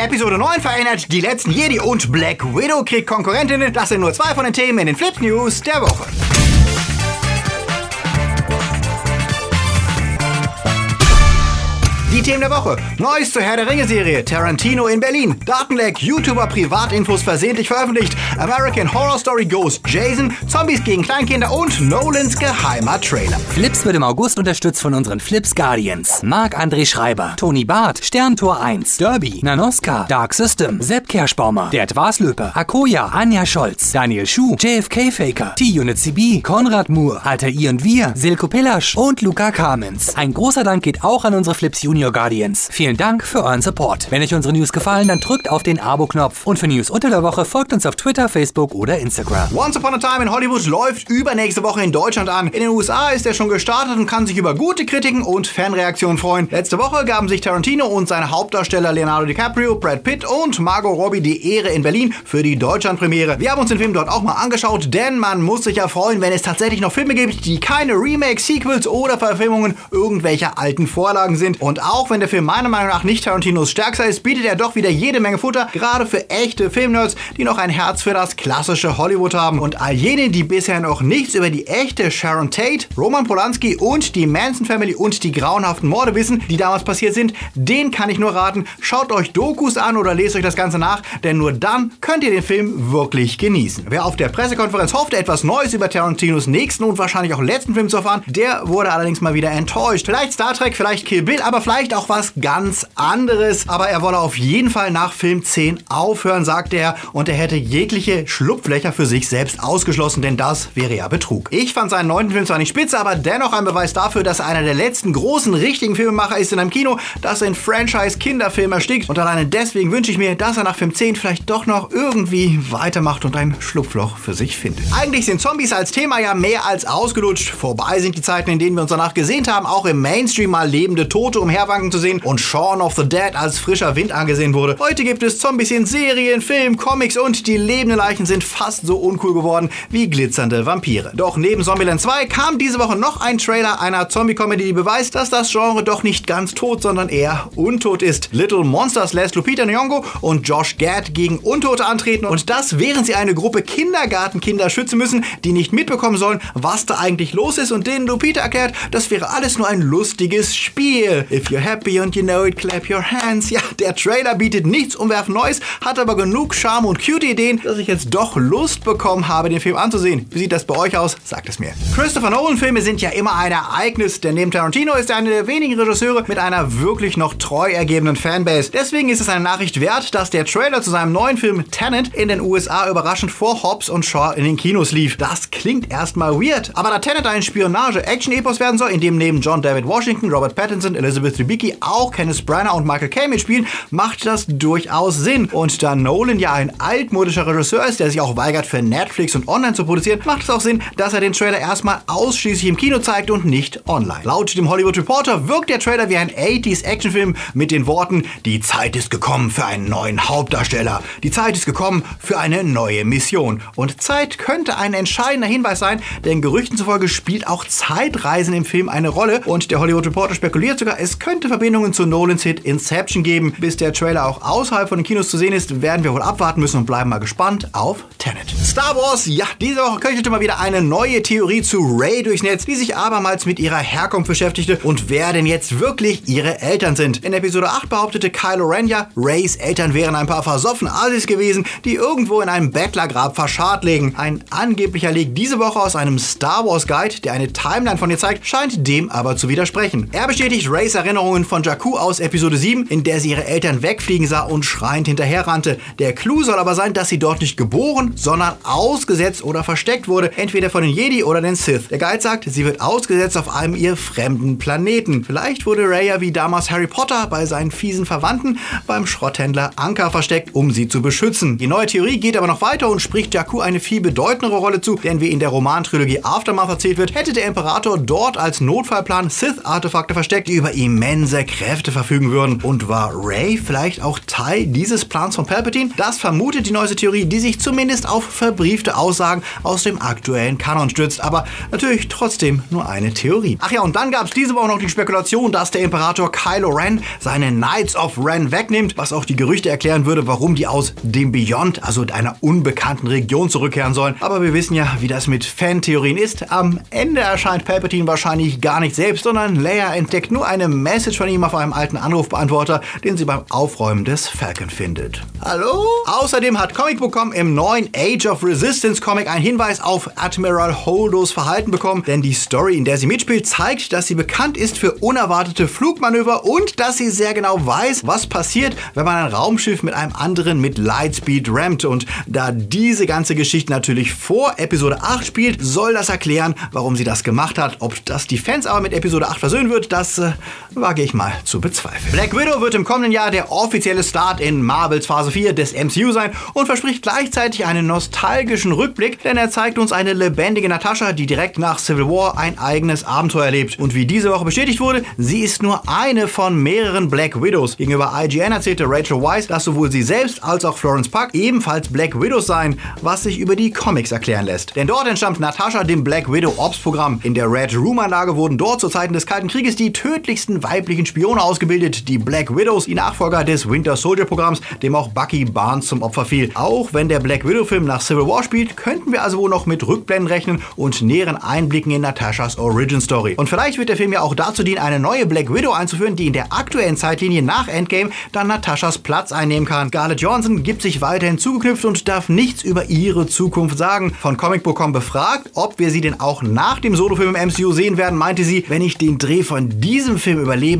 Episode 9 verändert die letzten Jedi und Black Widow kriegt Konkurrentinnen. Das sind nur zwei von den Themen in den Flips News der Woche. Themen der Woche. Neues zur Herr der Ringe-Serie. Tarantino in Berlin. Datenleck. YouTuber Privatinfos versehentlich veröffentlicht. American Horror Story Ghost Jason. Zombies gegen Kleinkinder und Nolans geheimer Trailer. Flips wird im August unterstützt von unseren Flips Guardians. Marc-André Schreiber, Toni Barth, Sterntor 1, Derby, Nanoska, Dark System, Sepp Kerschbaumer, Gerd Waslöper, Akoya, Anja Scholz, Daniel Schuh, JFK Faker, T-Unit CB, Konrad Moore, Alter I und Wir, Silko Pillasch und Luca Kamens. Ein großer Dank geht auch an unsere Flips Junior Junior Guardians. Vielen Dank für euren Support. Wenn euch unsere News gefallen, dann drückt auf den Abo-Knopf. Und für News unter der Woche folgt uns auf Twitter, Facebook oder Instagram. Once Upon a Time in Hollywood läuft übernächste Woche in Deutschland an. In den USA ist er schon gestartet und kann sich über gute Kritiken und Fanreaktionen freuen. Letzte Woche gaben sich Tarantino und seine Hauptdarsteller Leonardo DiCaprio, Brad Pitt und Margot Robbie die Ehre in Berlin für die Deutschlandpremiere. Wir haben uns den Film dort auch mal angeschaut, denn man muss sich ja freuen, wenn es tatsächlich noch Filme gibt, die keine Remakes, Sequels oder Verfilmungen irgendwelcher alten Vorlagen sind. Und auch wenn der Film meiner Meinung nach nicht Tarantinos stärkster ist, bietet er doch wieder jede Menge Futter, gerade für echte Filmnerds, die noch ein Herz für das klassische Hollywood haben. Und all jene, die bisher noch nichts über die echte Sharon Tate, Roman Polanski und die Manson Family und die grauenhaften Morde wissen, die damals passiert sind, den kann ich nur raten, schaut euch Dokus an oder lest euch das Ganze nach, denn nur dann könnt ihr den Film wirklich genießen. Wer auf der Pressekonferenz hoffte, etwas Neues über Tarantinos nächsten und wahrscheinlich auch letzten Film zu erfahren, der wurde allerdings mal wieder enttäuscht. Vielleicht Star Trek, vielleicht Kill Bill, aber vielleicht auch was was ganz anderes. Aber er wolle auf jeden Fall nach Film 10 aufhören, sagte er. Und er hätte jegliche Schlupflöcher für sich selbst ausgeschlossen, denn das wäre ja Betrug. Ich fand seinen neunten Film zwar nicht spitze, aber dennoch ein Beweis dafür, dass er einer der letzten großen richtigen Filmemacher ist in einem Kino, das in Franchise-Kinderfilm erstickt. Und alleine deswegen wünsche ich mir, dass er nach Film 10 vielleicht doch noch irgendwie weitermacht und ein Schlupfloch für sich findet. Eigentlich sind Zombies als Thema ja mehr als ausgelutscht. Vorbei sind die Zeiten, in denen wir uns danach gesehnt haben, auch im Mainstream mal lebende Tote umherwanken zu sehen und Shaun of the Dead als frischer Wind angesehen wurde. Heute gibt es Zombies in Serien, Filmen, Comics und die lebenden Leichen sind fast so uncool geworden wie glitzernde Vampire. Doch neben Zombieland 2 kam diese Woche noch ein Trailer einer Zombie-Comedy, die beweist, dass das Genre doch nicht ganz tot, sondern eher untot ist. Little Monsters lässt Lupita Nyong'o und Josh Gad gegen Untote antreten und das während sie eine Gruppe Kindergartenkinder schützen müssen, die nicht mitbekommen sollen, was da eigentlich los ist und denen Lupita erklärt, das wäre alles nur ein lustiges Spiel. If you're happy und you know it, clap your hands. Ja, der Trailer bietet nichts umwerfen Neues, hat aber genug Charme und cute Ideen, dass ich jetzt doch Lust bekommen habe, den Film anzusehen. Wie sieht das bei euch aus? Sagt es mir. Christopher Nolan-Filme sind ja immer ein Ereignis, denn neben Tarantino ist er einer der wenigen Regisseure mit einer wirklich noch treu ergebenen Fanbase. Deswegen ist es eine Nachricht wert, dass der Trailer zu seinem neuen Film Tenet in den USA überraschend vor Hobbs und Shaw in den Kinos lief. Das klingt erstmal weird, aber da Tenet ein Spionage-Action-Epos werden soll, in dem neben John David Washington, Robert Pattinson, Elizabeth Debicki auch Kenneth Branagh und Michael Caine mitspielen, macht das durchaus Sinn. Und da Nolan ja ein altmodischer Regisseur ist, der sich auch weigert, für Netflix und online zu produzieren, macht es auch Sinn, dass er den Trailer erstmal ausschließlich im Kino zeigt und nicht online. Laut dem Hollywood Reporter wirkt der Trailer wie ein 80s Actionfilm mit den Worten: Die Zeit ist gekommen für einen neuen Hauptdarsteller. Die Zeit ist gekommen für eine neue Mission. Und Zeit könnte ein entscheidender Hinweis sein, denn Gerüchten zufolge spielt auch Zeitreisen im Film eine Rolle. Und der Hollywood Reporter spekuliert sogar, es könnte Verbindungen zu Nolans Hit Inception geben. Bis der Trailer auch außerhalb von den Kinos zu sehen ist, werden wir wohl abwarten müssen und bleiben mal gespannt auf Tenet. Star Wars, ja, diese Woche köchelte mal wieder eine neue Theorie zu Rey durchs Netz, die sich abermals mit ihrer Herkunft beschäftigte und wer denn jetzt wirklich ihre Eltern sind. In Episode 8 behauptete Kylo Ren ja, Reys Eltern wären ein paar versoffen Asis gewesen, die irgendwo in einem Bettlergrab verscharrt liegen. Ein angeblicher Leak diese Woche aus einem Star Wars Guide, der eine Timeline von ihr zeigt, scheint dem aber zu widersprechen. Er bestätigt Reys Erinnerungen von Jakku aus Episode 7, in der sie ihre Eltern wegfliegen sah und schreiend hinterherrannte. Der Clou soll aber sein, dass sie dort nicht geboren, sondern ausgesetzt oder versteckt wurde, entweder von den Jedi oder den Sith. Der Guide sagt, sie wird ausgesetzt auf einem ihr fremden Planeten. Vielleicht wurde Raya wie damals Harry Potter bei seinen fiesen Verwandten beim Schrotthändler Anker versteckt, um sie zu beschützen. Die neue Theorie geht aber noch weiter und spricht Jakku eine viel bedeutendere Rolle zu, denn wie in der Romantrilogie Aftermath erzählt wird, hätte der Imperator dort als Notfallplan Sith-Artefakte versteckt, die über immense immense Kräfte verfügen würden. Und war Ray vielleicht auch Teil dieses Plans von Palpatine? Das vermutet die neueste Theorie, die sich zumindest auf verbriefte Aussagen aus dem aktuellen Kanon stützt. Aber natürlich trotzdem nur eine Theorie. Ach ja, und dann gab es diese Woche noch die Spekulation, dass der Imperator Kylo Ren seine Knights of Ren wegnimmt, was auch die Gerüchte erklären würde, warum die aus dem Beyond, also einer unbekannten Region zurückkehren sollen. Aber wir wissen ja, wie das mit Fantheorien ist. Am Ende erscheint Palpatine wahrscheinlich gar nicht selbst, sondern Leia entdeckt nur eine Message von ihm auf einem alten Anrufbeantworter, den sie beim Aufräumen des Falcon findet. Hallo? Außerdem hat Comicbook.com im neuen Age of Resistance Comic einen Hinweis auf Admiral Holdos Verhalten bekommen, denn die Story, in der sie mitspielt, zeigt, dass sie bekannt ist für unerwartete Flugmanöver und dass sie sehr genau weiß, was passiert, wenn man ein Raumschiff mit einem anderen mit Lightspeed rammt. Und da diese ganze Geschichte natürlich vor Episode 8 spielt, soll das erklären, warum sie das gemacht hat. Ob das die Fans aber mit Episode 8 versöhnen wird, das äh, wage ich mal zu bezweifeln. Black Widow wird im kommenden Jahr der offizielle Start in Marvels Phase 4 des MCU sein und verspricht gleichzeitig einen nostalgischen Rückblick, denn er zeigt uns eine lebendige Natascha, die direkt nach Civil War ein eigenes Abenteuer erlebt. Und wie diese Woche bestätigt wurde, sie ist nur eine von mehreren Black Widows. Gegenüber IGN erzählte Rachel Weisz, dass sowohl sie selbst als auch Florence Puck ebenfalls Black Widows seien, was sich über die Comics erklären lässt. Denn dort entstammt Natascha dem Black Widow Ops Programm. In der Red Room Anlage wurden dort zu Zeiten des Kalten Krieges die tödlichsten weiblichen Spione ausgebildet, die Black Widows, die Nachfolger des Winter Soldier Programms, dem auch Bucky Barnes zum Opfer fiel. Auch wenn der Black Widow Film nach Civil War spielt, könnten wir also wohl noch mit Rückblenden rechnen und näheren Einblicken in Natashas Origin Story. Und vielleicht wird der Film ja auch dazu dienen, eine neue Black Widow einzuführen, die in der aktuellen Zeitlinie nach Endgame dann Natashas Platz einnehmen kann. Scarlett Johansson gibt sich weiterhin zugeknüpft und darf nichts über ihre Zukunft sagen. Von Comicbook.com befragt, ob wir sie denn auch nach dem Solofilm im MCU sehen werden, meinte sie, wenn ich den Dreh von diesem Film überlebe,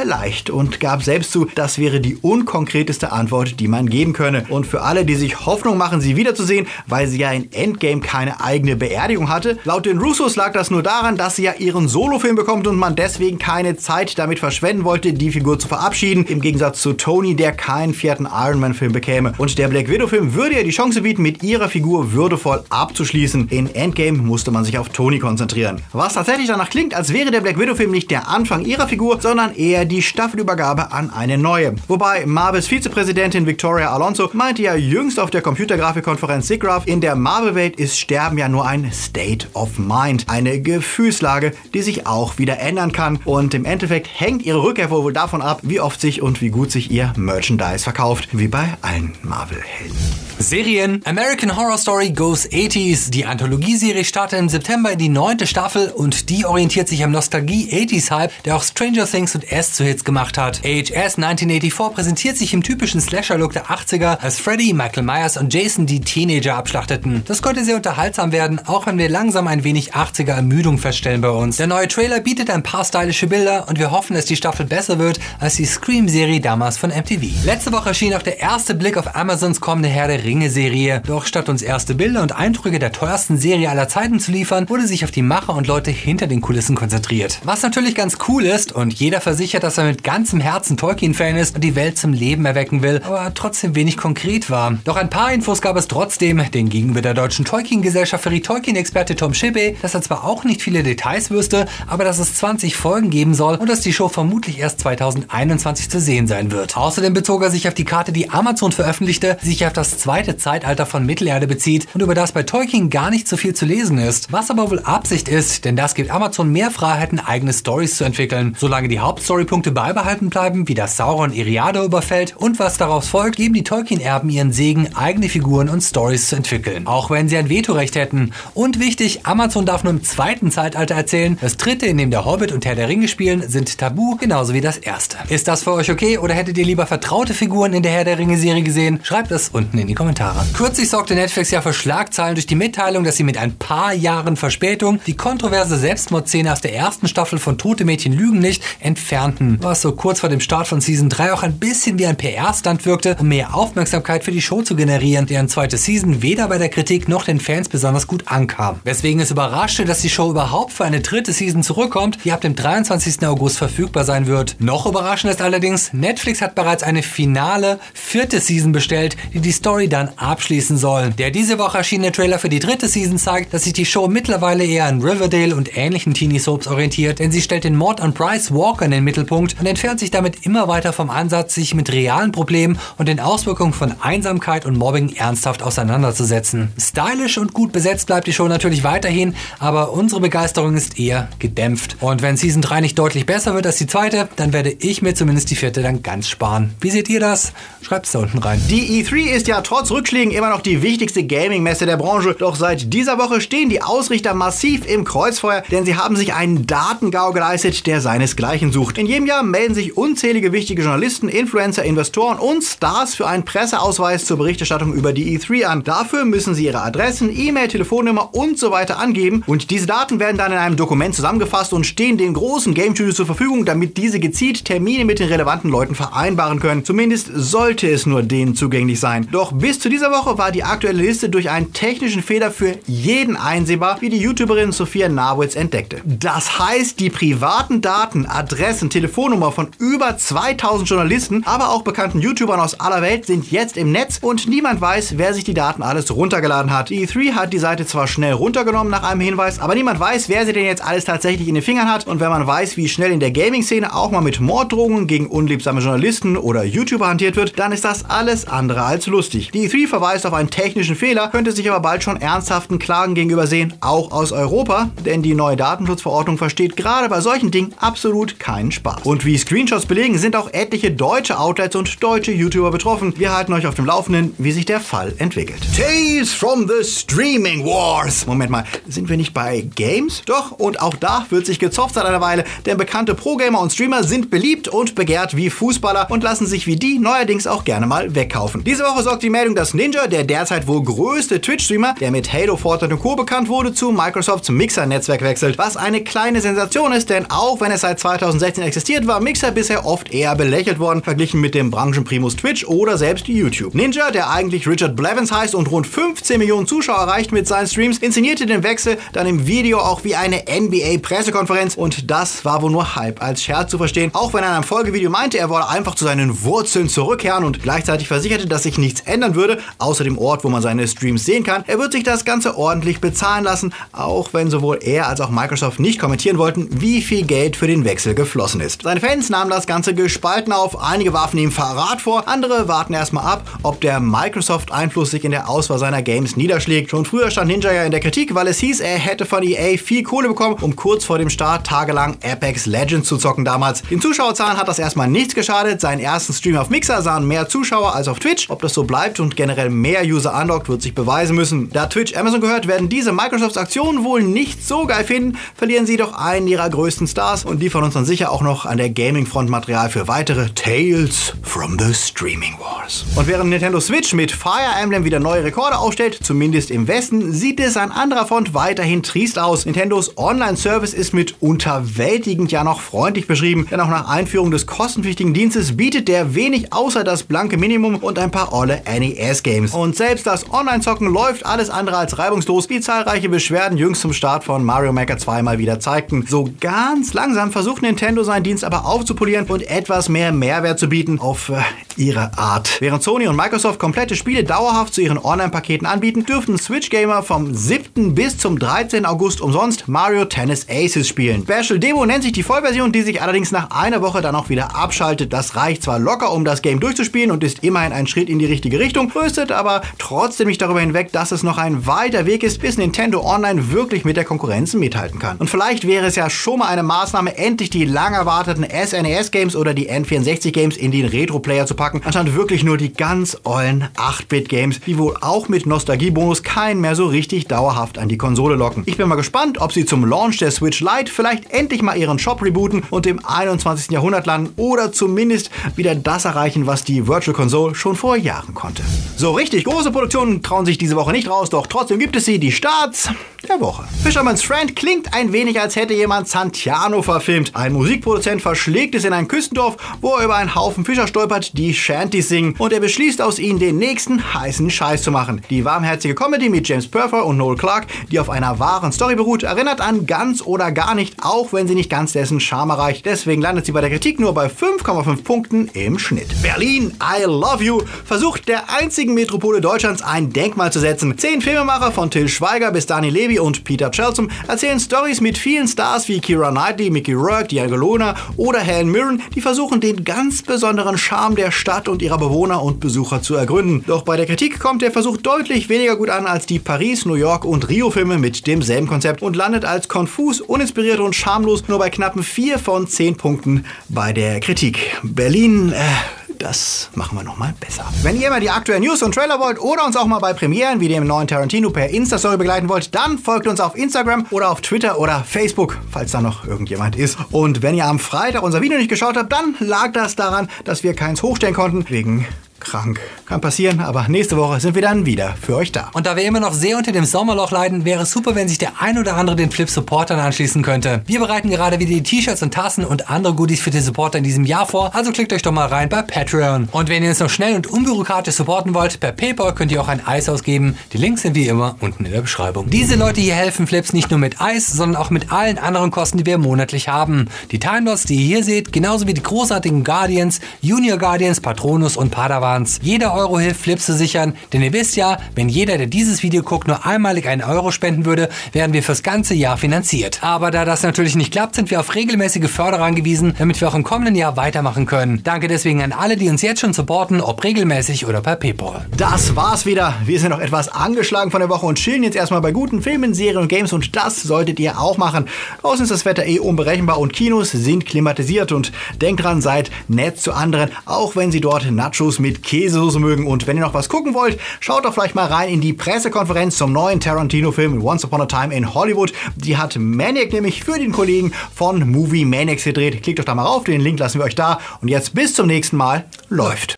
vielleicht. Und gab selbst zu, das wäre die unkonkreteste Antwort, die man geben könne. Und für alle, die sich Hoffnung machen, sie wiederzusehen, weil sie ja in Endgame keine eigene Beerdigung hatte, laut den Russos lag das nur daran, dass sie ja ihren Solofilm bekommt und man deswegen keine Zeit damit verschwenden wollte, die Figur zu verabschieden, im Gegensatz zu Tony, der keinen vierten Iron Man-Film bekäme. Und der Black Widow-Film würde ihr die Chance bieten, mit ihrer Figur würdevoll abzuschließen. In Endgame musste man sich auf Tony konzentrieren. Was tatsächlich danach klingt, als wäre der Black Widow-Film nicht der Anfang ihrer Figur, sondern eher die Staffelübergabe an eine neue. Wobei Marvels Vizepräsidentin Victoria Alonso meinte ja jüngst auf der Computergrafikkonferenz SIGGRAPH, in der Marvel-Welt ist Sterben ja nur ein State of Mind, eine Gefühlslage, die sich auch wieder ändern kann. Und im Endeffekt hängt ihre Rückkehr wohl davon ab, wie oft sich und wie gut sich ihr Merchandise verkauft, wie bei allen Marvel-Helden. Serien American Horror Story Goes 80s. Die Anthologieserie startet im September in die neunte Staffel und die orientiert sich am Nostalgie-80s-Hype, der auch Stranger Things und S zu Hits gemacht hat. AHS 1984 präsentiert sich im typischen Slasher-Look der 80er, als Freddy, Michael Myers und Jason die Teenager abschlachteten. Das könnte sehr unterhaltsam werden, auch wenn wir langsam ein wenig 80er-Ermüdung feststellen bei uns. Der neue Trailer bietet ein paar stylische Bilder und wir hoffen, dass die Staffel besser wird als die Scream-Serie damals von MTV. Letzte Woche erschien auch der erste Blick auf Amazons kommende Herr der Ringe-Serie. Doch statt uns erste Bilder und Eindrücke der teuersten Serie aller Zeiten zu liefern, wurde sich auf die Macher und Leute hinter den Kulissen konzentriert. Was natürlich ganz cool ist und jeder versichert, dass er mit ganzem Herzen Tolkien-Fan ist und die Welt zum Leben erwecken will, aber trotzdem wenig konkret war. Doch ein paar Infos gab es trotzdem, denn gegenüber der deutschen Tolkien-Gesellschaft verriet Tolkien-Experte Tom Shippey, dass er zwar auch nicht viele Details wüsste, aber dass es 20 Folgen geben soll und dass die Show vermutlich erst 2021 zu sehen sein wird. Außerdem bezog er sich auf die Karte, die Amazon veröffentlichte, die sich auf das zweite Zeitalter von Mittelerde bezieht und über das bei Tolkien gar nicht so viel zu lesen ist. Was aber wohl Absicht ist, denn das gibt Amazon mehr Freiheiten, eigene Stories zu entwickeln. Solange die Hauptstorypunkte beibehalten bleiben, wie das Sauron Iriado überfällt und was daraus folgt, geben die Tolkien-Erben ihren Segen, eigene Figuren und Stories zu entwickeln. Auch wenn sie ein Vetorecht hätten. Und wichtig, Amazon darf nur im zweiten Zeitalter erzählen. Das dritte, in dem der Hobbit und Herr der Ringe spielen, sind tabu, genauso wie das erste. Ist das für euch okay oder hättet ihr lieber vertraute Figuren in der Herr der Ringe-Serie gesehen? Schreibt es unten in die Kommentare. Kürzlich sorgte Netflix ja für Schlagzeilen durch die Mitteilung, dass sie mit ein paar Jahren Verspätung die kontroverse Selbstmordszene aus der ersten Staffel von Tote Mädchen lügen nicht entfernten. Was so kurz vor dem Start von Season 3 auch ein bisschen wie ein PR-Stunt wirkte, um mehr Aufmerksamkeit für die Show zu generieren, deren zweite Season weder bei der Kritik noch den Fans besonders gut ankam. Weswegen es überraschte, dass die Show überhaupt für eine dritte Season zurückkommt, die ab dem 23. August verfügbar sein wird. Noch überraschend ist allerdings, Netflix hat bereits eine finale vierte Season bestellt, die die Story dann abschließen soll. Der diese Woche erschienene Trailer für die dritte Season zeigt, dass sich die Show mittlerweile eher an Riverdale und ähnlichen Teenie Soaps orientiert, denn sie stellt den Mord an Bryce Walker in den Mittelpunkt und entfernt sich damit immer weiter vom Ansatz, sich mit realen Problemen und den Auswirkungen von Einsamkeit und Mobbing ernsthaft auseinanderzusetzen. Stylisch und gut besetzt bleibt die Show natürlich weiterhin, aber unsere Begeisterung ist eher gedämpft. Und wenn Season 3 nicht deutlich besser wird als die zweite, dann werde ich mir zumindest die vierte dann ganz sparen. Wie seht ihr das? Schreibt's da unten rein. Die E3 ist ja trotz Rückschlägen immer noch die wichtigste Gaming-Messe der Branche. Doch seit dieser Woche stehen die Ausrichter massiv im Kreuzfeuer, denn sie haben sich einen Datengau geleistet, der seinesgleichen sucht. In jedem Jahr melden sich unzählige wichtige Journalisten, Influencer, Investoren und Stars für einen Presseausweis zur Berichterstattung über die E3 an. Dafür müssen sie ihre Adressen, E-Mail, Telefonnummer und so weiter angeben und diese Daten werden dann in einem Dokument zusammengefasst und stehen den großen Game Studios zur Verfügung, damit diese gezielt Termine mit den relevanten Leuten vereinbaren können. Zumindest sollte es nur denen zugänglich sein. Doch bis zu dieser Woche war die aktuelle Liste durch einen technischen Fehler für jeden einsehbar, wie die YouTuberin Sophia Nawitz entdeckte. Das heißt, die privaten Daten, Adressen, Telefonnummer von über 2000 Journalisten, aber auch bekannten YouTubern aus aller Welt sind jetzt im Netz und niemand weiß, wer sich die Daten alles runtergeladen hat. Die E3 hat die Seite zwar schnell runtergenommen nach einem Hinweis, aber niemand weiß, wer sie denn jetzt alles tatsächlich in den Fingern hat. Und wenn man weiß, wie schnell in der Gaming-Szene auch mal mit Morddrohungen gegen unliebsame Journalisten oder YouTuber hantiert wird, dann ist das alles andere als lustig. Die E3 verweist auf einen technischen Fehler, könnte sich aber bald schon ernsthaften Klagen gegenüber sehen, auch aus Europa, denn die neue Datenschutzverordnung versteht gerade bei solchen Dingen absolut keinen Spaß. Und wie Screenshots belegen, sind auch etliche deutsche Outlets und deutsche YouTuber betroffen. Wir halten euch auf dem Laufenden, wie sich der Fall entwickelt. Tales from the Streaming Wars. Moment mal, sind wir nicht bei Games? Doch, und auch da wird sich gezopft seit einer Weile, denn bekannte Pro-Gamer und Streamer sind beliebt und begehrt wie Fußballer und lassen sich wie die neuerdings auch gerne mal wegkaufen. Diese Woche sorgt die Meldung, dass Ninja, der derzeit wohl größte Twitch-Streamer, der mit Halo, Fortnite und Co. bekannt wurde, zu Microsofts Mixer-Netzwerk wechselt. Was eine kleine Sensation ist, denn auch wenn es seit 2016 existiert, war Mixer bisher oft eher belächelt worden, verglichen mit dem Branchenprimus Twitch oder selbst YouTube. Ninja, der eigentlich Richard Blevins heißt und rund 15 Millionen Zuschauer erreicht mit seinen Streams, inszenierte den Wechsel dann im Video auch wie eine NBA-Pressekonferenz und das war wohl nur halb als Scherz zu verstehen, auch wenn er in einem Folgevideo meinte, er wolle einfach zu seinen Wurzeln zurückkehren und gleichzeitig versicherte, dass sich nichts ändern würde, außer dem Ort, wo man seine Streams sehen kann. Er wird sich das Ganze ordentlich bezahlen lassen, auch wenn sowohl er als auch Microsoft nicht kommentieren wollten, wie viel Geld für den Wechsel geflossen ist. Seine Fans nahmen das Ganze gespalten auf, einige warfen ihm Verrat vor, andere warten erstmal ab, ob der Microsoft-Einfluss sich in der Auswahl seiner Games niederschlägt. Schon früher stand Ninja ja in der Kritik, weil es hieß, er hätte von EA viel Kohle bekommen, um kurz vor dem Start tagelang Apex Legends zu zocken damals. Den Zuschauerzahlen hat das erstmal nichts geschadet. Seinen ersten Stream auf Mixer sahen mehr Zuschauer als auf Twitch. Ob das so bleibt und generell mehr User unlockt, wird sich beweisen müssen. Da Twitch Amazon gehört, werden diese Microsofts Aktionen wohl nicht so geil finden, verlieren sie doch einen ihrer größten Stars und liefern uns dann sicher auch noch an der Gaming-Front Material für weitere Tales from the Streaming Wars. Und während Nintendo Switch mit Fire Emblem wieder neue Rekorde aufstellt, zumindest im Westen, sieht es an anderer Front weiterhin triest aus. Nintendos Online-Service ist mit unterwältigend ja noch freundlich beschrieben, denn auch nach Einführung des kostenpflichtigen Dienstes bietet der wenig außer das blanke Minimum und ein paar olle NES-Games. Und selbst das Online-Zocken läuft alles andere als reibungslos, wie zahlreiche Beschwerden jüngst zum Start von Mario Maker 2 mal wieder zeigten. So ganz langsam versucht Nintendo seinen Dienst aber aufzupolieren und etwas mehr Mehrwert zu bieten auf äh, ihre Art. Während Sony und Microsoft komplette Spiele dauerhaft zu ihren Online-Paketen anbieten, dürften Switch-Gamer vom 7. bis zum 13. August umsonst Mario Tennis Aces spielen. Special Demo nennt sich die Vollversion, die sich allerdings nach einer Woche dann auch wieder abschaltet. Das reicht zwar locker, um das Game durchzuspielen und ist immerhin ein Schritt in die richtige Richtung, tröstet aber trotzdem nicht darüber hinweg, dass es noch ein weiter Weg ist, bis Nintendo Online wirklich mit der Konkurrenz mithalten kann. Und vielleicht wäre es ja schon mal eine Maßnahme, endlich die lang erwarteten SNES-Games oder die N64-Games in den Retro-Player zu packen, anstatt wirklich nur die ganz ollen 8-Bit-Games, die wohl auch mit Nostalgiebonus keinen mehr so richtig dauerhaft an die Konsole locken. Ich bin mal gespannt, ob sie zum Launch der Switch Lite vielleicht endlich mal ihren Shop rebooten und im 21. Jahrhundert landen oder zumindest wieder das erreichen, was die Virtual Console schon vor Jahren konnte. So richtig große Produktionen trauen sich diese Woche nicht raus, doch trotzdem gibt es sie, die Starts der Woche. Fisherman's Friend klingt ein wenig, als hätte jemand Santiano verfilmt. Ein Musikproduzent verschlägt es in ein Küstendorf, wo er über einen Haufen Fischer stolpert, die Shanties singen und er beschließt aus ihnen den nächsten heißen Scheiß zu machen. Die warmherzige Comedy mit James Purfoy und Noel Clark, die auf einer wahren Story beruht, erinnert an ganz oder gar nicht, auch wenn sie nicht ganz dessen Charme erreicht. Deswegen landet sie bei der Kritik nur bei 5,5 Punkten im Schnitt. Berlin, I Love You versucht der einzigen Metropole Deutschlands ein Denkmal zu setzen. Zehn Filmemacher von Till Schweiger bis Dani Levy und Peter Chelsom erzählen Stories mit vielen Stars wie Kira Knightley, Mickey Rourke, Diana Luna oder Helen Mirren, die versuchen den ganz besonderen Charme der Stadt und ihrer Bewohner und Besucher zu ergründen. Doch bei der Kritik kommt der Versuch deutlich weniger gut an als die Paris, New York und Rio Filme mit demselben Konzept und landet als konfus, uninspiriert und schamlos nur bei knappen 4 von 10 Punkten bei der Kritik. Berlin, äh, das machen wir nochmal besser. Wenn ihr immer die aktuellen News und Trailer wollt oder uns auch mal bei Premieren wie dem neuen Tarantino per Insta-Story begleiten wollt, dann folgt uns auf Instagram oder auf Twitter oder Facebook, falls da noch irgendjemand ist. Und wenn ihr am Freitag unser Video nicht geschaut habt, dann lag das daran, dass wir keins hochstellen konnten, wegen krank. Kann passieren, aber nächste Woche sind wir dann wieder für euch da. Und da wir immer noch sehr unter dem Sommerloch leiden, wäre es super, wenn sich der ein oder andere den Flip Supportern anschließen könnte. Wir bereiten gerade wieder die T-Shirts und Tassen und andere Goodies für die Supporter in diesem Jahr vor, also klickt euch doch mal rein bei Patreon. Und wenn ihr uns noch schnell und unbürokratisch supporten wollt, per PayPal könnt ihr auch ein Eis ausgeben. Die Links sind wie immer unten in der Beschreibung. Diese Leute hier helfen Flips nicht nur mit Eis, sondern auch mit allen anderen Kosten, die wir monatlich haben. Die Timelots, die ihr hier seht, genauso wie die großartigen Guardians, Junior Guardians, Patronus und Padawans. Jeder Euro hilft Flips zu sichern, denn ihr wisst ja, wenn jeder, der dieses Video guckt, nur einmalig einen Euro spenden würde, wären wir fürs ganze Jahr finanziert. Aber da das natürlich nicht klappt, sind wir auf regelmäßige Förderer angewiesen, damit wir auch im kommenden Jahr weitermachen können. Danke deswegen an alle, die uns jetzt schon supporten, ob regelmäßig oder per PayPal. Das war's wieder. Wir sind noch etwas angeschlagen von der Woche und chillen jetzt erstmal bei guten Filmen, Serien und Games und das solltet ihr auch machen. Draußen ist das Wetter eh unberechenbar und Kinos sind klimatisiert und denkt dran, seid nett zu anderen, auch wenn sie dort Nachos Käsesoße mögen. Und wenn ihr noch was gucken wollt, schaut doch vielleicht mal rein in die Pressekonferenz zum neuen Tarantino-Film Once Upon a Time in Hollywood. Die hat Maniac nämlich für den Kollegen von Movie Maniacs gedreht. Klickt doch da mal rauf, den Link lassen wir euch da. Und jetzt bis zum nächsten Mal. Läuft.